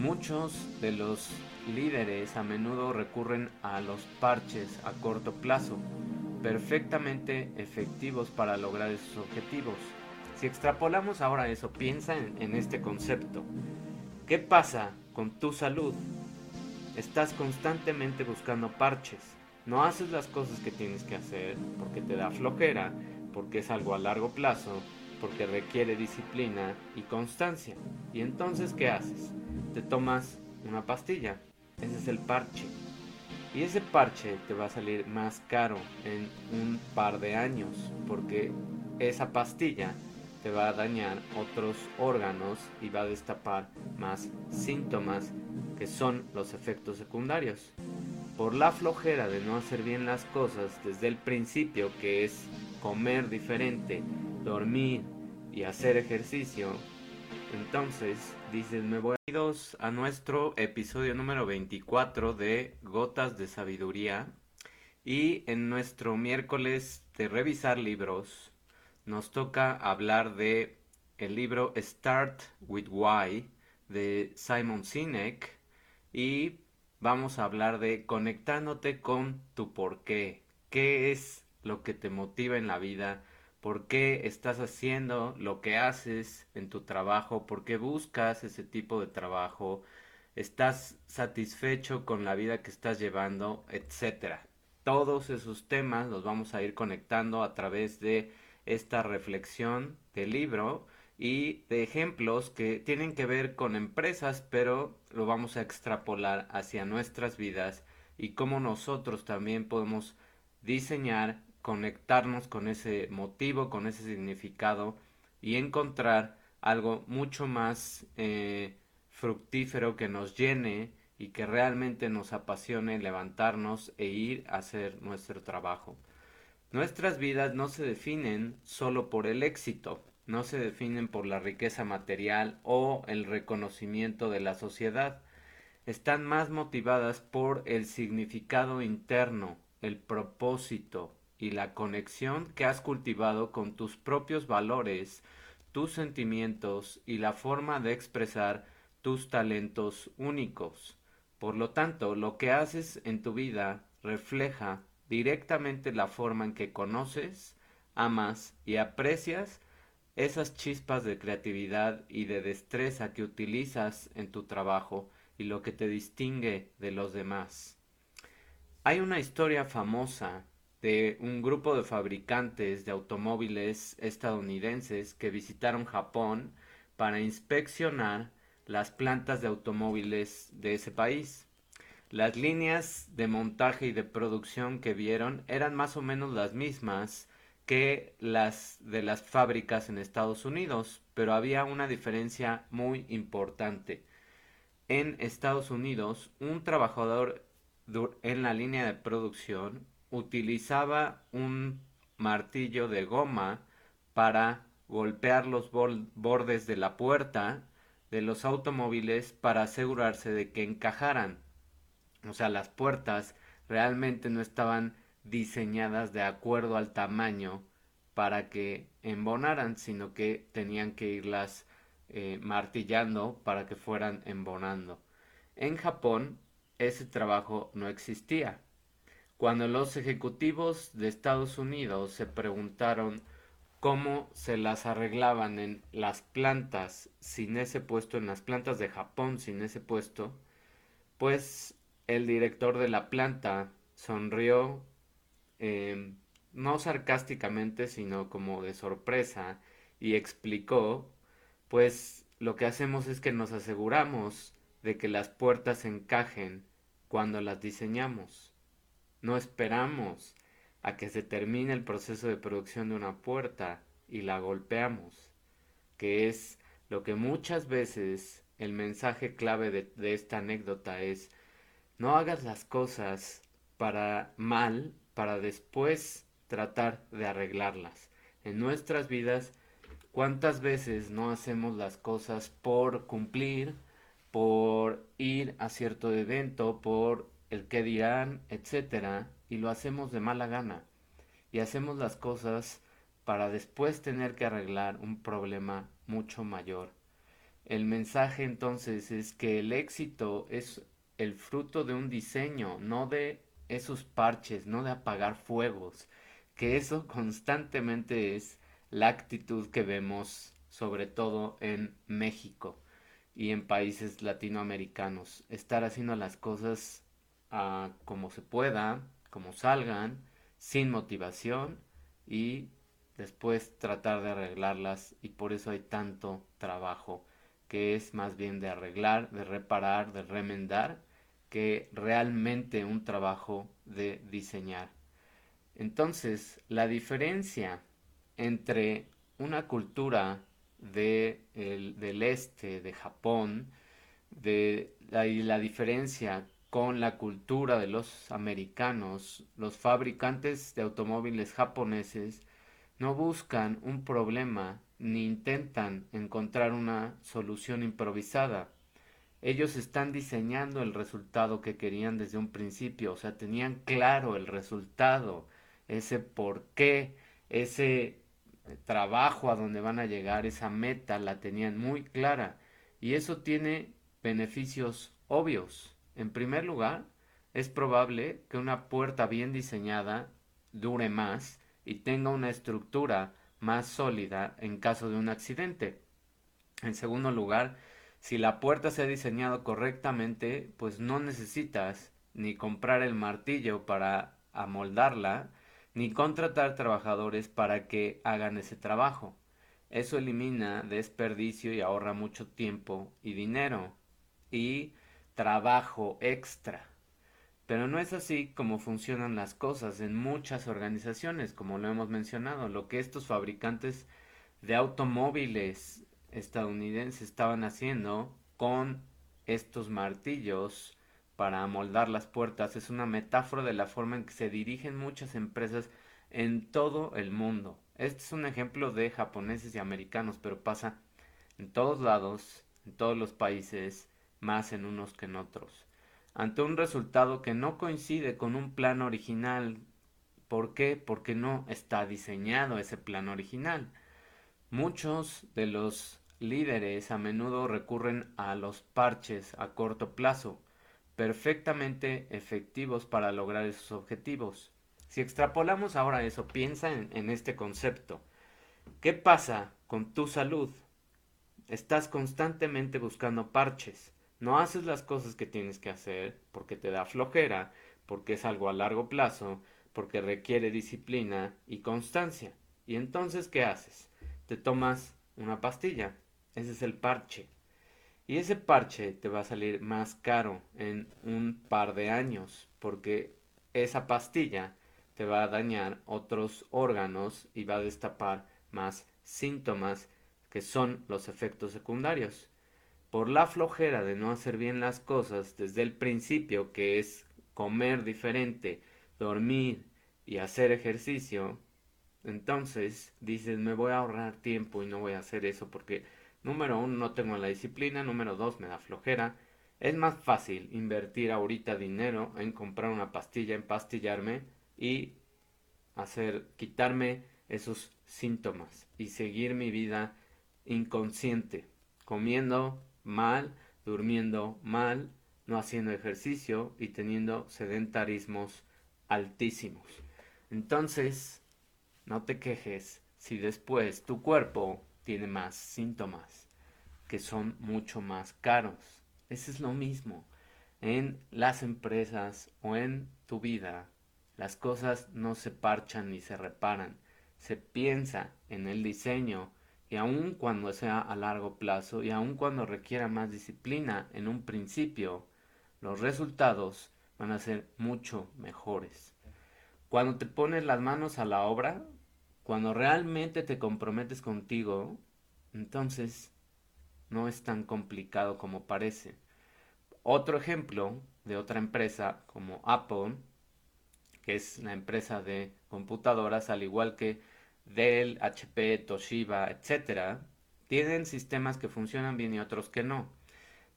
Muchos de los líderes a menudo recurren a los parches a corto plazo, perfectamente efectivos para lograr esos objetivos. Si extrapolamos ahora eso, piensa en, este concepto. ¿Qué pasa con tu salud? Estás constantemente buscando parches. No haces las cosas que tienes que hacer porque te da flojera, porque es algo a largo plazo, porque requiere disciplina y constancia. ¿Y entonces qué haces? Te tomas una pastilla. Ese es el parche. Y ese parche te va a salir más caro en un par de años porque esa pastilla te va a dañar otros órganos y va a destapar más síntomas que son los efectos secundarios. Por la flojera de no hacer bien las cosas desde el principio, que es comer diferente, dormir y hacer ejercicio, entonces dices, me voy a a nuestro episodio número 24 de Gotas de Sabiduría. Y en nuestro miércoles de revisar libros, nos toca hablar de el libro Start with Why de Simon Sinek y vamos a hablar de conectándote con tu por qué. ¿Qué es lo que te motiva en la vida? ¿Por qué estás haciendo lo que haces en tu trabajo? ¿Por qué buscas ese tipo de trabajo? ¿Estás satisfecho con la vida que estás llevando? Etcétera. Todos esos temas los vamos a ir conectando a través de esta reflexión del libro y de ejemplos que tienen que ver con empresas, pero lo vamos a extrapolar hacia nuestras vidas y cómo nosotros también podemos diseñar conectarnos con ese motivo, con ese significado y encontrar algo mucho más eh, fructífero que nos llene y que realmente nos apasione levantarnos e ir a hacer nuestro trabajo. Nuestras vidas no se definen solo por el éxito, no se definen por la riqueza material o el reconocimiento de la sociedad, están más motivadas por el significado interno, el propósito, y la conexión que has cultivado con tus propios valores, tus sentimientos y la forma de expresar tus talentos únicos. Por lo tanto, lo que haces en tu vida refleja directamente la forma en que conoces, amas y aprecias esas chispas de creatividad y de destreza que utilizas en tu trabajo y lo que te distingue de los demás. Hay una historia famosa de un grupo de fabricantes de automóviles estadounidenses que visitaron Japón para inspeccionar las plantas de automóviles de ese país. Las líneas de montaje y de producción que vieron eran más o menos las mismas que las de las fábricas en Estados Unidos, pero había una diferencia muy importante. En Estados Unidos, un trabajador en la línea de producción utilizaba un martillo de goma para golpear los bordes de la puerta de los automóviles para asegurarse de que encajaran. O sea, las puertas realmente no estaban diseñadas de acuerdo al tamaño para que embonaran, sino que tenían que irlas eh, martillando para que fueran embonando. En Japón ese trabajo no existía. Cuando los ejecutivos de Estados Unidos se preguntaron cómo se las arreglaban en las plantas sin ese puesto, en las plantas de Japón sin ese puesto, pues el director de la planta sonrió, em, no sarcásticamente, sino como de sorpresa, y explicó, pues lo que hacemos es que nos aseguramos de que las puertas encajen cuando las diseñamos. No esperamos a que se termine el proceso de producción de una puerta y la golpeamos, que es lo que muchas veces el mensaje clave de, esta anécdota es no hagas las cosas para mal para después tratar de arreglarlas. En nuestras vidas, ¿cuántas veces no hacemos las cosas por cumplir, por ir a cierto evento, por el que dirán, etcétera, y lo hacemos de mala gana. Y hacemos las cosas para después tener que arreglar un problema mucho mayor. El mensaje entonces es que el éxito es el fruto de un diseño, no de esos parches, no de apagar fuegos, que eso constantemente es la actitud que vemos sobre todo en México y en países latinoamericanos. Estar haciendo las cosas como se pueda, como salgan, sin motivación y después tratar de arreglarlas y por eso hay tanto trabajo que es más bien de arreglar, de reparar, de remendar que realmente un trabajo de diseñar. Entonces, la diferencia entre una cultura de del este, de Japón, de, y la diferencia con la cultura de los americanos, los fabricantes de automóviles japoneses no buscan un problema ni intentan encontrar una solución improvisada. Ellos están diseñando el resultado que querían desde un principio, o sea, tenían claro el resultado, ese por qué, ese trabajo a donde van a llegar, esa meta la tenían muy clara y eso tiene beneficios obvios. En primer lugar, es probable que una puerta bien diseñada dure más y tenga una estructura más sólida en caso de un accidente. En segundo lugar, si la puerta se ha diseñado correctamente, pues no necesitas ni comprar el martillo para amoldarla, ni contratar trabajadores para que hagan ese trabajo. Eso elimina desperdicio y ahorra mucho tiempo y dinero y trabajo extra. Pero no es así como funcionan las cosas en muchas organizaciones, como lo hemos mencionado. Lo que estos fabricantes de automóviles estadounidenses estaban haciendo con estos martillos para amoldar las puertas es una metáfora de la forma en que se dirigen muchas empresas en todo el mundo. Este es un ejemplo de japoneses y americanos, pero pasa en todos lados, en todos los países, más en unos que en otros. Ante un resultado que no coincide con un plan original. ¿Por qué? Porque no está diseñado ese plan original. Muchos de los líderes a menudo recurren a los parches a corto plazo perfectamente efectivos para lograr esos objetivos. Si extrapolamos ahora eso, piensa en, este concepto. ¿Qué pasa con tu salud? Estás constantemente buscando parches. No haces las cosas que tienes que hacer porque te da flojera, porque es algo a largo plazo, porque requiere disciplina y constancia. ¿Y entonces qué haces? Te tomas una pastilla. Ese es el parche. Y ese parche te va a salir más caro en un par de años porque esa pastilla te va a dañar otros órganos y va a destapar más síntomas que son los efectos secundarios. Por la flojera de no hacer bien las cosas desde el principio, que es comer diferente, dormir y hacer ejercicio, entonces dices me voy a ahorrar tiempo y no voy a hacer eso porque Número uno, no tengo la disciplina. Número dos, me da flojera. Es más fácil invertir ahorita dinero en comprar una pastilla, en pastillarme y hacer, quitarme esos síntomas y seguir mi vida inconsciente, comiendo mal, durmiendo mal, no haciendo ejercicio y teniendo sedentarismos altísimos. Entonces, no te quejes si después tu cuerpo tiene más síntomas que son mucho más caros. Eso es lo mismo. En las empresas o en tu vida, las cosas no se parchan ni se reparan. Se piensa en el diseño y aun cuando sea a largo plazo y aun cuando requiera más disciplina en un principio, los resultados van a ser mucho mejores. Cuando te pones las manos a la obra, cuando realmente te comprometes contigo, entonces no es tan complicado como parece. Otro ejemplo de otra empresa como Apple, que es la empresa de computadoras, al igual que Dell, HP, Toshiba, etc., tienen sistemas que funcionan bien y otros que no.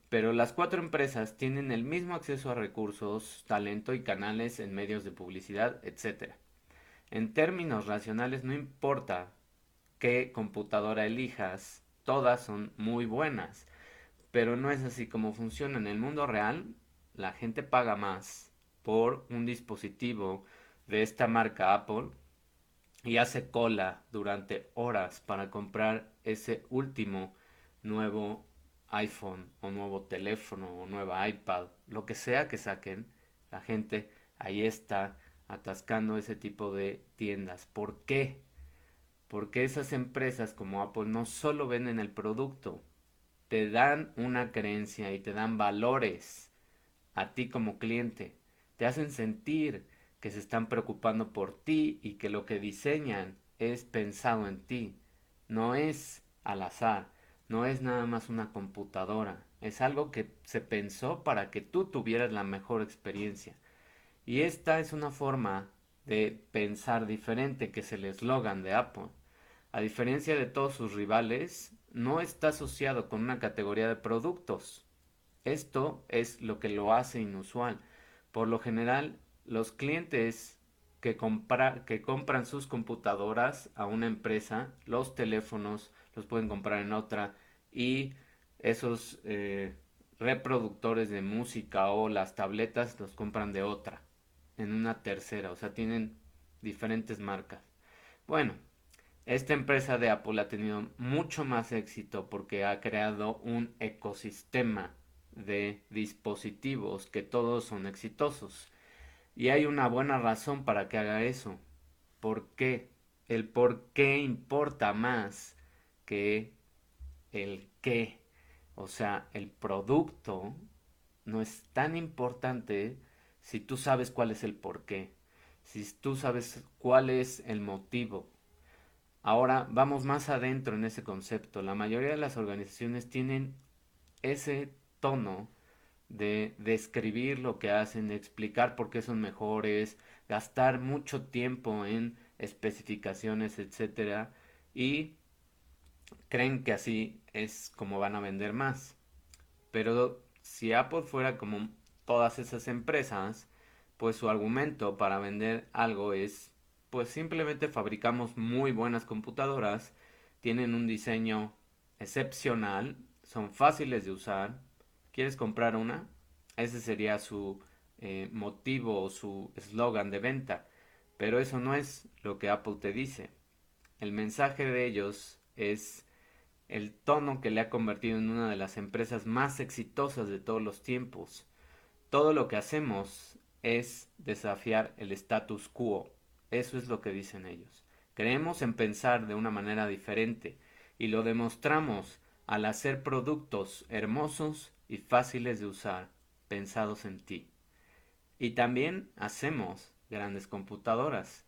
Pero las cuatro empresas tienen el mismo acceso a recursos, talento y canales en medios de publicidad, etc. En términos racionales no importa qué computadora elijas, todas son muy buenas. pero no es así como funciona. En el mundo real, la gente paga más por un dispositivo de esta marca Apple y hace cola durante horas para comprar ese último nuevo iPhone o nuevo teléfono o nueva iPad, lo que sea que saquen, la gente ahí está atascando ese tipo de tiendas. ¿Por qué? Porque esas empresas como Apple no solo venden el producto, te dan una creencia y te dan valores a ti como cliente. Te hacen sentir que se están preocupando por ti y que lo que diseñan es pensado en ti. No es al azar, no es nada más una computadora, es algo que se pensó para que tú tuvieras la mejor experiencia. Y esta es una forma de pensar diferente que es el eslogan de Apple. A diferencia de todos sus rivales, no está asociado con una categoría de productos. Esto es lo que lo hace inusual. Por lo general, los clientes que, que compran sus computadoras a una empresa, los teléfonos los pueden comprar en otra y esos eh, reproductores de música o las tabletas los compran de otra, en una tercera, o sea, tienen diferentes marcas. Bueno, esta empresa de Apple ha tenido mucho más éxito porque ha creado un ecosistema de dispositivos que todos son exitosos. Y hay una buena razón para que haga eso. ¿Por qué? El por qué importa más que el qué. O sea, el producto no es tan importante si tú sabes cuál es el por qué. Si tú sabes cuál es el motivo. Ahora vamos más adentro en ese concepto. La mayoría de las organizaciones tienen ese tono de describir lo que hacen, de explicar por qué son mejores, gastar mucho tiempo en especificaciones, etcétera, y creen que así es como van a vender más. Pero si Apple fuera como todas esas empresas, pues su argumento para vender algo es pues simplemente fabricamos muy buenas computadoras, tienen un diseño excepcional, son fáciles de usar, ¿Quieres comprar una? Ese sería su eh, motivo o su eslogan de venta. Pero eso no es lo que Apple te dice. El mensaje de ellos es el tono que le ha convertido en una de las empresas más exitosas de todos los tiempos. Todo lo que hacemos es desafiar el status quo. Eso es lo que dicen ellos. Creemos en pensar de una manera diferente y lo demostramos al hacer productos hermosos y fáciles de usar, pensados en ti. Y también hacemos grandes computadoras.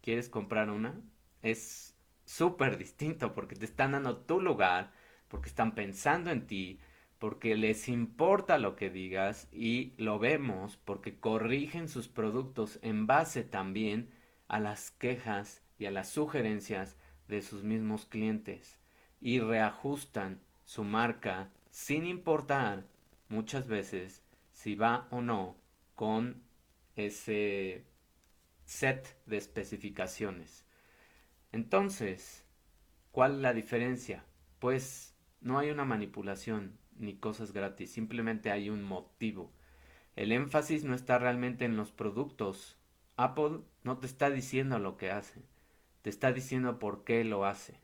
¿Quieres comprar una? Es súper distinto porque te están dando tu lugar, porque están pensando en ti, porque les importa lo que digas y lo vemos porque corrigen sus productos en base también a las quejas y a las sugerencias de sus mismos clientes y reajustan su marca sin importar muchas veces si va o no con ese set de especificaciones. Entonces, ¿cuál es la diferencia? Pues no hay una manipulación ni cosas gratis, simplemente hay un motivo. El énfasis no está realmente en los productos. Apple no te está diciendo lo que hace, te está diciendo por qué lo hace.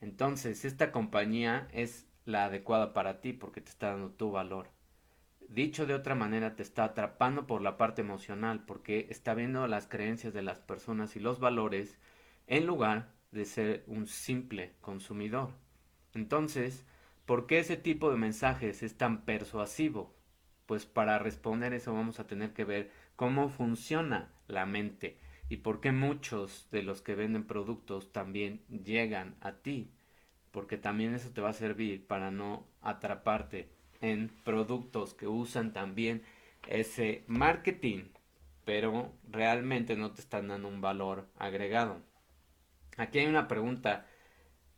Entonces, esta compañía es la adecuada para ti porque te está dando tu valor. Dicho de otra manera, te está atrapando por la parte emocional porque está viendo las creencias de las personas y los valores en lugar de ser un simple consumidor. Entonces, ¿por qué ese tipo de mensajes es tan persuasivo? Pues para responder eso vamos a tener que ver cómo funciona la mente y por qué muchos de los que venden productos también llegan a ti porque también eso te va a servir para no atraparte en productos que usan también ese marketing, pero realmente no te están dando un valor agregado. Aquí hay una pregunta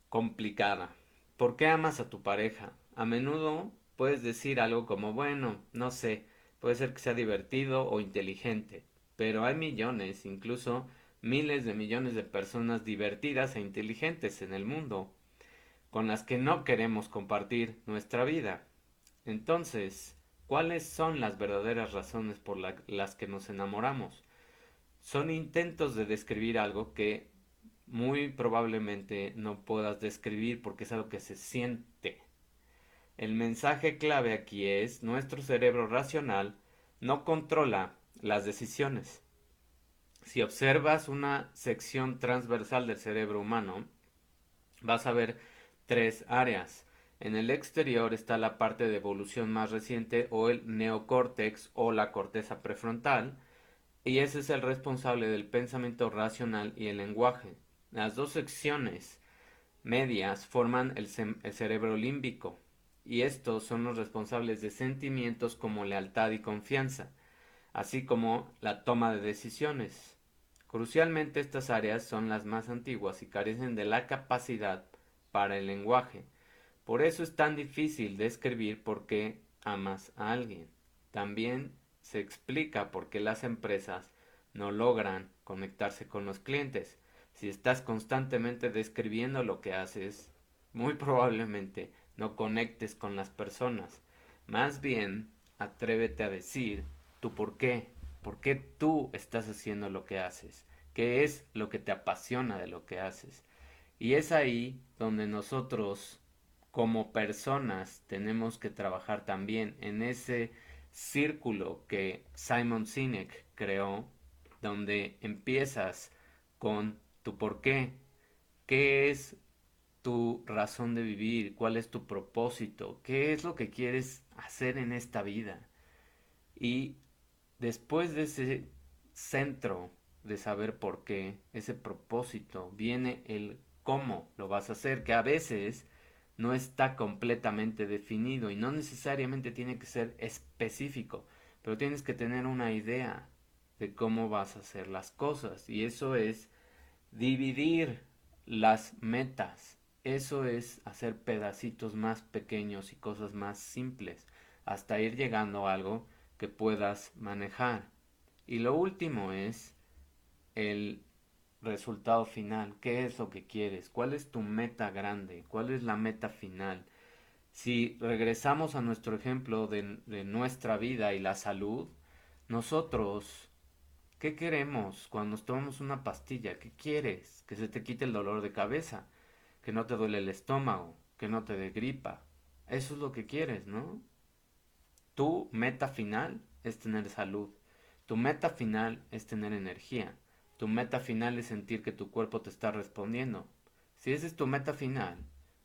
complicada. ¿Por qué amas a tu pareja? A menudo puedes decir algo como, bueno, no sé, puede ser que sea divertido o inteligente, pero hay millones, incluso miles de millones de personas divertidas e inteligentes en el mundo. Con las que no queremos compartir nuestra vida. Entonces, ¿cuáles son las verdaderas razones por las que nos enamoramos? Son intentos de describir algo que muy probablemente no puedas describir porque es algo que se siente. El mensaje clave aquí es nuestro cerebro racional no controla las decisiones. Si observas una sección transversal del cerebro humano, vas a ver tres áreas. En el exterior está la parte de evolución más reciente o el neocórtex o la corteza prefrontal, y ese es el responsable del pensamiento racional y el lenguaje. Las dos secciones medias forman el, cerebro límbico, y estos son los responsables de sentimientos como lealtad y confianza, así como la toma de decisiones. Crucialmente estas áreas son las más antiguas y carecen de la capacidad para el lenguaje. Por eso es tan difícil describir por qué amas a alguien. También se explica por qué las empresas no logran conectarse con los clientes. Si estás constantemente describiendo lo que haces, muy probablemente no conectes con las personas. Más bien, atrévete a decir tu por qué, por qué tú estás haciendo lo que haces, qué es lo que te apasiona de lo que haces. Y es ahí donde nosotros como personas tenemos que trabajar también en ese círculo que Simon Sinek creó, donde empiezas con tu por qué, qué es tu razón de vivir, cuál es tu propósito, qué es lo que quieres hacer en esta vida. Y después de ese centro de saber por qué, ese propósito, viene el cómo lo vas a hacer, que a veces no está completamente definido y no necesariamente tiene que ser específico, pero tienes que tener una idea de cómo vas a hacer las cosas y eso es dividir las metas eso es hacer pedacitos más pequeños y cosas más simples, hasta ir llegando a algo que puedas manejar. Y lo último es el resultado final. ¿Qué es lo que quieres? ¿Cuál es tu meta grande? ¿Cuál es la meta final? Si regresamos a nuestro ejemplo de, nuestra vida y la salud, nosotros, ¿qué queremos cuando nos tomamos una pastilla? ¿Qué quieres? Que se te quite el dolor de cabeza que no te duele el estómago, que no te dé gripa. Eso es lo que quieres, ¿no? Tu meta final es tener salud. Tu meta final es tener energía. Tu meta final es sentir que tu cuerpo te está respondiendo. Si esa es tu meta final,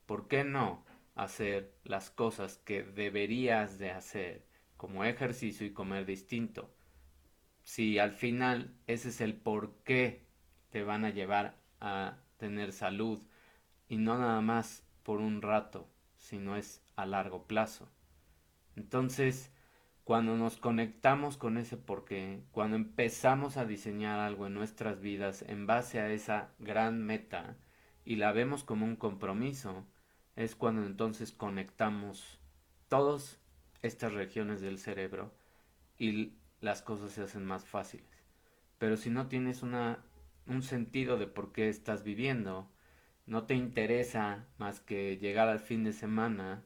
¿por qué no hacer las cosas que deberías de hacer, como ejercicio y comer distinto? Si al final ese es el por qué te van a llevar a tener salud, y no nada más por un rato, sino es a largo plazo. Entonces, cuando nos conectamos con ese porqué, cuando empezamos a diseñar algo en nuestras vidas en base a esa gran meta y la vemos como un compromiso, es cuando entonces conectamos todas estas regiones del cerebro y las cosas se hacen más fáciles. Pero si no tienes una, un sentido de por qué estás viviendo, no te interesa más que llegar al fin de semana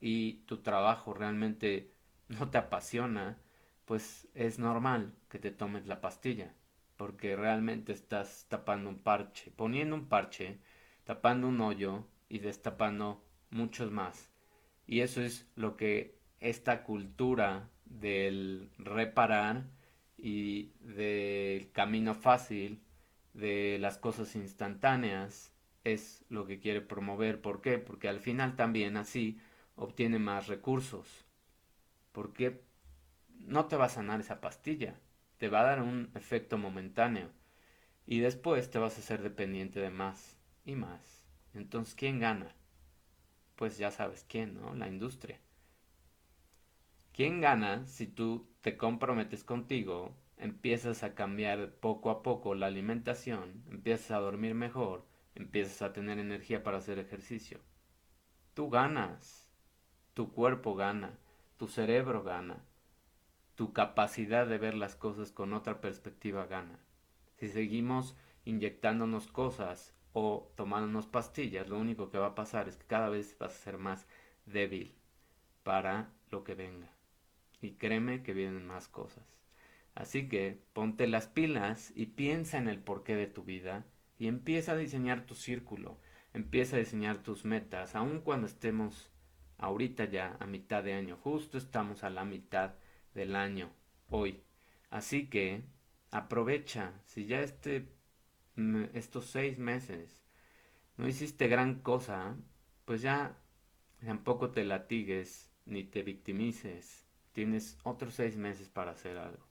y tu trabajo realmente no te apasiona, pues es normal que te tomes la pastilla, porque realmente estás tapando un parche, poniendo un parche, tapando un hoyo y destapando muchos más. Y eso es lo que esta cultura del reparar y del camino fácil, de las cosas instantáneas, es lo que quiere promover. ¿Por qué? Porque al final también así obtiene más recursos. Porque no te va a sanar esa pastilla, te va a dar un efecto momentáneo y después te vas a ser dependiente de más y más. Entonces, ¿quién gana? Pues ya sabes quién, ¿no? La industria. ¿Quién gana si tú te comprometes contigo, empiezas a cambiar poco a poco la alimentación, empiezas a dormir mejor, empiezas a tener energía para hacer ejercicio. Tú ganas, tu cuerpo gana, tu cerebro gana, tu capacidad de ver las cosas con otra perspectiva gana. Si seguimos inyectándonos cosas o tomándonos pastillas, lo único que va a pasar es que cada vez vas a ser más débil para lo que venga. Y créeme que vienen más cosas. Así que ponte las pilas y piensa en el porqué de tu vida y empieza a diseñar tu círculo, empieza a diseñar tus metas, aun cuando estemos ahorita ya a mitad de año, justo estamos a la mitad del año hoy. Así que aprovecha, si ya este, estos seis meses no hiciste gran cosa, pues ya tampoco te latigues ni te victimices. Tienes otros seis meses para hacer algo.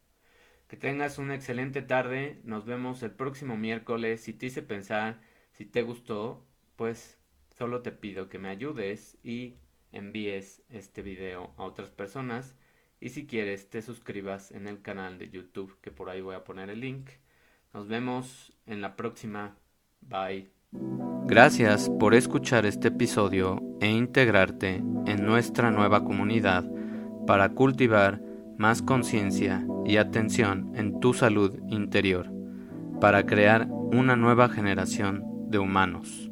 Que tengas una excelente tarde. Nos vemos el próximo miércoles. Si te hice pensar, si te gustó, pues solo te pido que me ayudes y envíes este video a otras personas. Y si quieres, te suscribas en el canal de YouTube, que por ahí voy a poner el link. Nos vemos en la próxima. Bye. Gracias por escuchar este episodio e integrarte en nuestra nueva comunidad para cultivar más conciencia y atención en tu salud interior, para crear una nueva generación de humanos.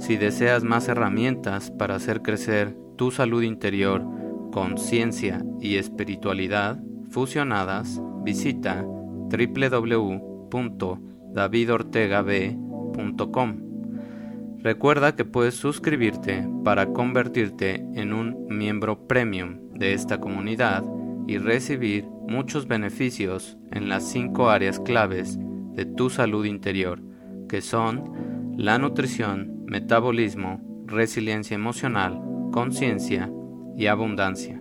Si deseas más herramientas para hacer crecer tu salud interior, conciencia y espiritualidad fusionadas, visita www.davidortegab.com. Recuerda que puedes suscribirte para convertirte en un miembro premium de esta comunidad y recibir muchos beneficios en las cinco áreas claves de tu salud interior, que son la nutrición, metabolismo, resiliencia emocional, conciencia y abundancia.